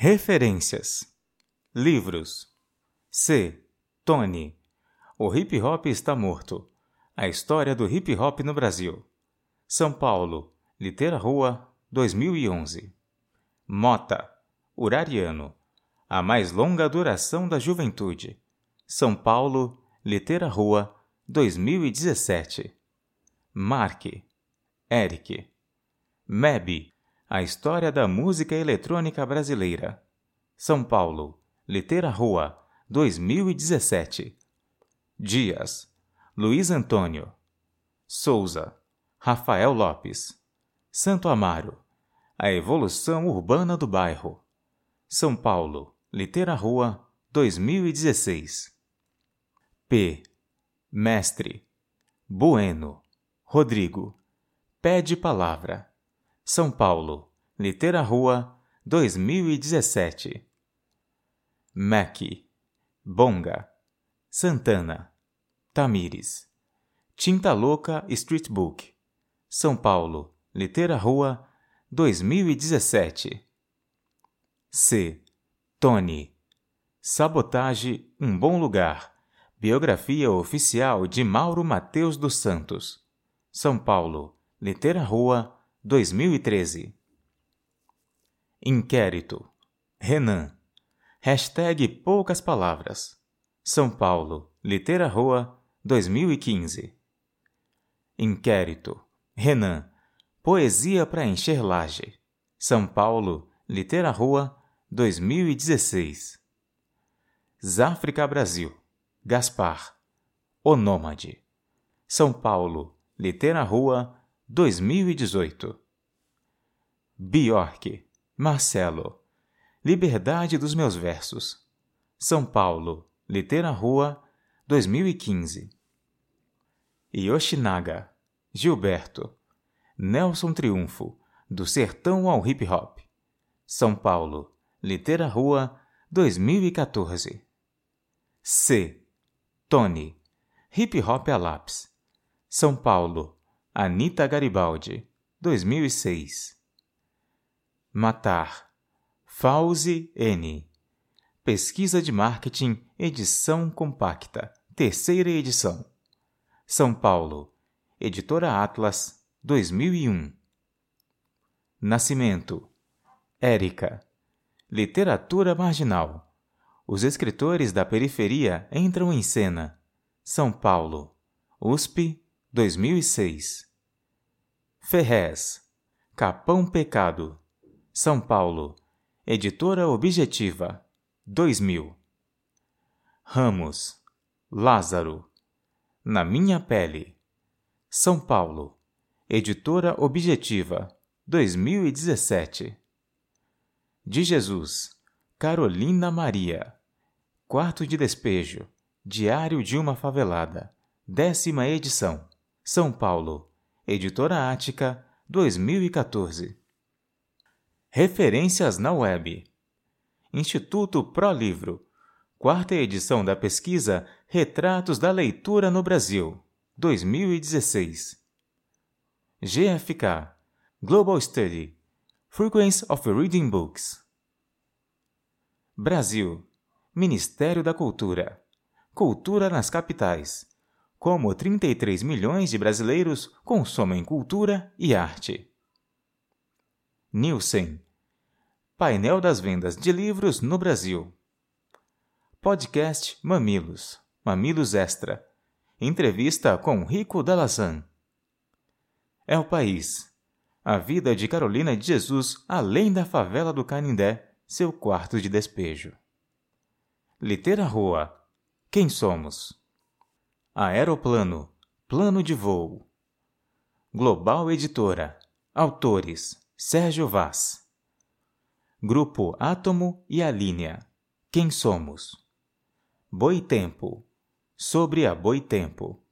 Referências: Livros. C. Tony. O hip hop está morto. A história do hip hop no Brasil. São Paulo. Litera Rua, 2011. Mota. Urariano. A mais longa duração da juventude. São Paulo. Litera Rua, 2017. Mark. Eric. Meb. A história da música eletrônica brasileira. São Paulo. Litera Rua, 2017. Dias. Luiz Antônio. Souza. Rafael Lopes. Santo Amaro. A evolução urbana do bairro. São Paulo. Litera Rua, 2016. P. Mestre. Bueno. Rodrigo. Pede palavra. São Paulo. Litera Rua, 2017. Mac. Bonga. Santana. Tamires. Tinta Louca Street Book. São Paulo. Litera Rua, 2017. C. Tony. Sabotage Um Bom Lugar. Biografia oficial de Mauro Mateus dos Santos. São Paulo. Litera Rua, 2013. Inquérito. Renan. Hashtag Poucas Palavras. São Paulo. Litera Rua, 2015. Inquérito. Renan. Poesia para encher laje. São Paulo. Litera Rua, 2016. Záfrica Brasil. Gaspar. O Nômade. São Paulo. Litera Rua, 2018. Bjork, Marcelo. Liberdade dos meus versos. São Paulo, Litera Rua, 2015. Yoshinaga, Gilberto. Nelson Triunfo, do sertão ao hip hop. São Paulo, Litera Rua, 2014. C. Tony, Hip Hop a Lápis. São Paulo, Anita Garibaldi, 2006. Matar. Fauzi N. Pesquisa de Marketing, edição compacta, terceira edição. São Paulo, Editora Atlas, 2001. Nascimento. Érica. Literatura marginal. Os escritores da periferia entram em cena. São Paulo, USP, 2006. Ferrez, Capão Pecado, São Paulo, Editora Objetiva, 2000. Ramos, Lázaro, Na Minha Pele, São Paulo, Editora Objetiva, 2017. De Jesus, Carolina Maria, Quarto de Despejo, Diário de uma Favelada, décima edição, São Paulo, Editora Ática, 2014. Referências na web. Instituto ProLivro. Quarta edição da pesquisa Retratos da Leitura no Brasil, 2016. GFK. Global Study. Frequency of Reading Books. Brasil. Ministério da Cultura. Cultura nas capitais como 33 milhões de brasileiros consomem cultura e arte. Nielsen Painel das vendas de livros no Brasil. Podcast Mamilos. Mamilos Extra. Entrevista com Rico Dalazan. É o país. A vida de Carolina de Jesus além da favela do Canindé, seu quarto de despejo. Litera Rua. Quem somos? Aeroplano, Plano de Voo. Global Editora. Autores: Sérgio Vaz. Grupo Átomo e a Linha. Quem somos? Boitempo. Sobre a Boitempo.